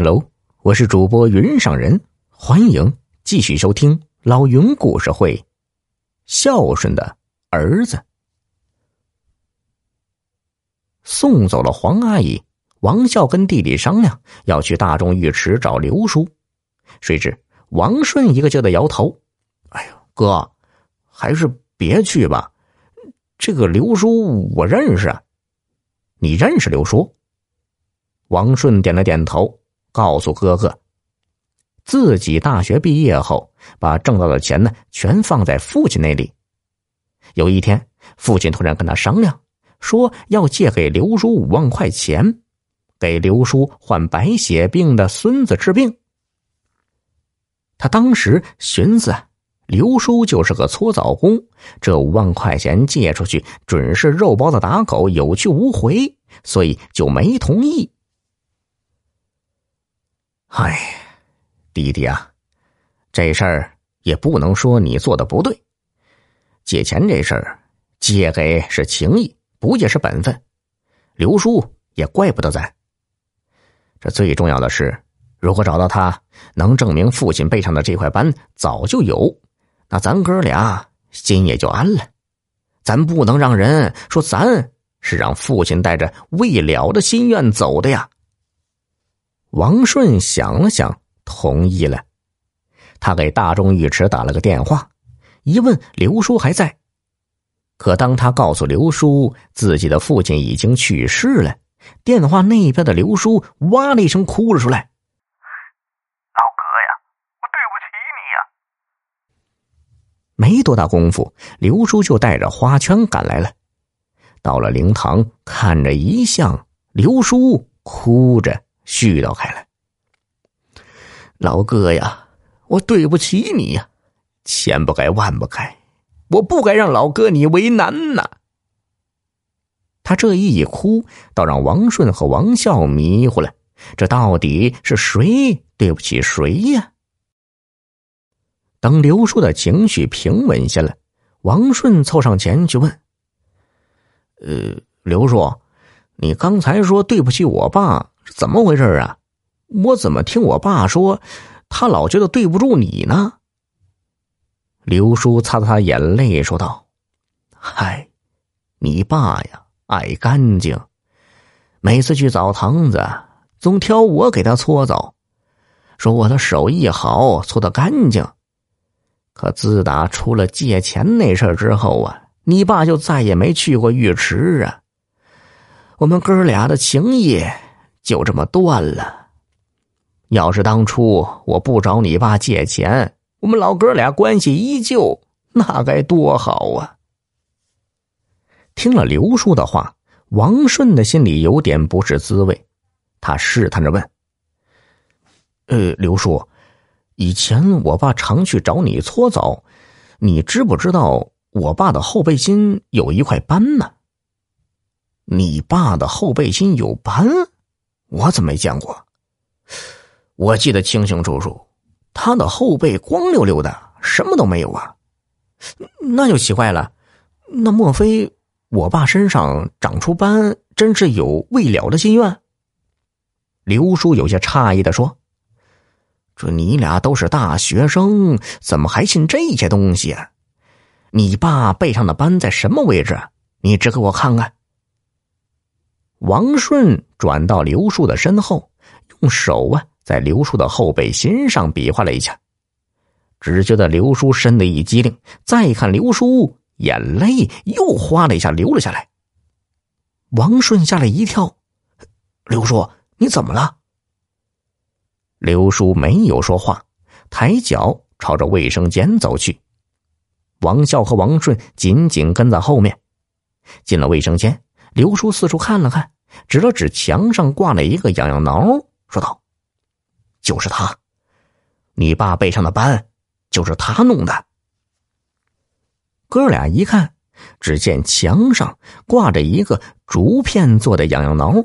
Hello，我是主播云上人，欢迎继续收听老云故事会。孝顺的儿子送走了黄阿姨，王笑跟弟弟商量要去大众浴池找刘叔，谁知王顺一个劲的摇头：“哎呀，哥，还是别去吧。这个刘叔我认识啊，你认识刘叔？”王顺点了点头。告诉哥哥，自己大学毕业后，把挣到的钱呢，全放在父亲那里。有一天，父亲突然跟他商量，说要借给刘叔五万块钱，给刘叔患白血病的孙子治病。他当时寻思，刘叔就是个搓澡工，这五万块钱借出去，准是肉包子打狗，有去无回，所以就没同意。哎，弟弟啊，这事儿也不能说你做的不对。借钱这事儿，借给是情义，不借是本分。刘叔也怪不得咱。这最重要的是，如果找到他，能证明父亲背上的这块斑早就有，那咱哥俩心也就安了。咱不能让人说咱是让父亲带着未了的心愿走的呀。王顺想了想，同意了。他给大众浴池打了个电话，一问刘叔还在。可当他告诉刘叔自己的父亲已经去世了，电话那边的刘叔哇的一声哭了出来：“老哥呀，我对不起你呀！”没多大功夫，刘叔就带着花圈赶来了。到了灵堂，看着遗像，刘叔哭着。絮叨开来，老哥呀，我对不起你呀，千不该万不该，我不该让老哥你为难呐。他这一哭，倒让王顺和王笑迷糊了，这到底是谁对不起谁呀？等刘叔的情绪平稳下来，王顺凑上前去问：“呃，刘叔，你刚才说对不起我爸？”怎么回事啊？我怎么听我爸说，他老觉得对不住你呢？刘叔擦擦眼泪说道：“嗨，你爸呀，爱干净，每次去澡堂子总挑我给他搓澡，说我的手艺好，搓的干净。可自打出了借钱那事之后啊，你爸就再也没去过浴池啊。我们哥俩的情谊。”就这么断了。要是当初我不找你爸借钱，我们老哥俩关系依旧，那该多好啊！听了刘叔的话，王顺的心里有点不是滋味，他试探着问：“呃，刘叔，以前我爸常去找你搓澡，你知不知道我爸的后背心有一块斑呢？你爸的后背心有斑？”我怎么没见过？我记得清清楚楚，他的后背光溜溜的，什么都没有啊。那就奇怪了，那莫非我爸身上长出斑，真是有未了的心愿？刘叔有些诧异的说：“这你俩都是大学生，怎么还信这些东西啊？你爸背上的斑在什么位置？你指给我看看。”王顺转到刘叔的身后，用手啊在刘叔的后背心上比划了一下，只觉得刘叔身子一激灵，再看刘叔眼泪又哗的一下流了下来。王顺吓了一跳：“刘叔，你怎么了？”刘叔没有说话，抬脚朝着卫生间走去。王笑和王顺紧紧跟在后面，进了卫生间。刘叔四处看了看，指了指墙上挂了一个痒痒挠，说道：“就是他，你爸背上的斑，就是他弄的。”哥俩一看，只见墙上挂着一个竹片做的痒痒挠，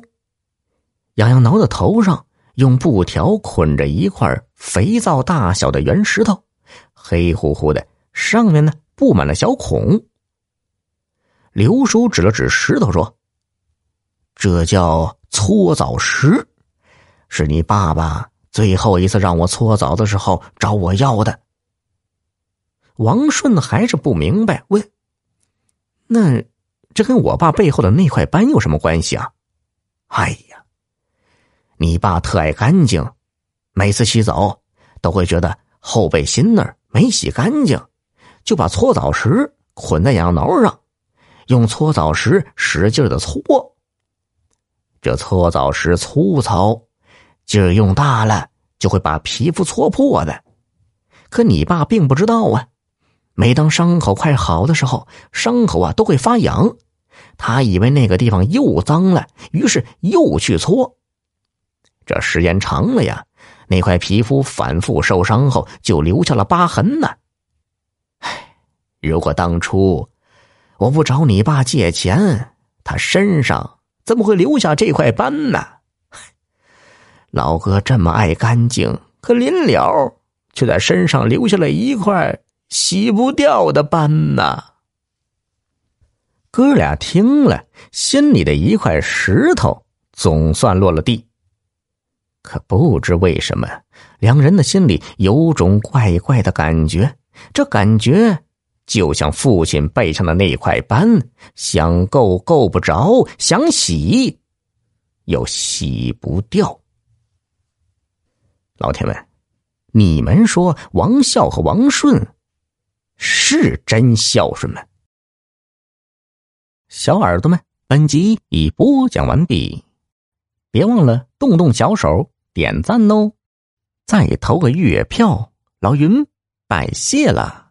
痒痒挠的头上用布条捆着一块肥皂大小的圆石头，黑乎乎的，上面呢布满了小孔。刘叔指了指石头，说。这叫搓澡石，是你爸爸最后一次让我搓澡的时候找我要的。王顺还是不明白，问：“那这跟我爸背后的那块斑有什么关系啊？”哎呀，你爸特爱干净，每次洗澡都会觉得后背心那儿没洗干净，就把搓澡石捆在痒挠上，用搓澡石使劲的搓。这搓澡时粗糙，劲儿用大了就会把皮肤搓破的。可你爸并不知道啊。每当伤口快好的时候，伤口啊都会发痒。他以为那个地方又脏了，于是又去搓。这时间长了呀，那块皮肤反复受伤后就留下了疤痕呢。唉，如果当初我不找你爸借钱，他身上怎么会留下这块斑呢？老哥这么爱干净，可临了却在身上留下了一块。洗不掉的斑呐！哥俩听了，心里的一块石头总算落了地。可不知为什么，两人的心里有种怪怪的感觉。这感觉就像父亲背上的那块斑，想够够不着，想洗又洗不掉。老铁们，你们说王孝和王顺？是真孝顺吗？小耳朵们，本集已播讲完毕，别忘了动动小手点赞哦！再投个月票，老云拜谢了。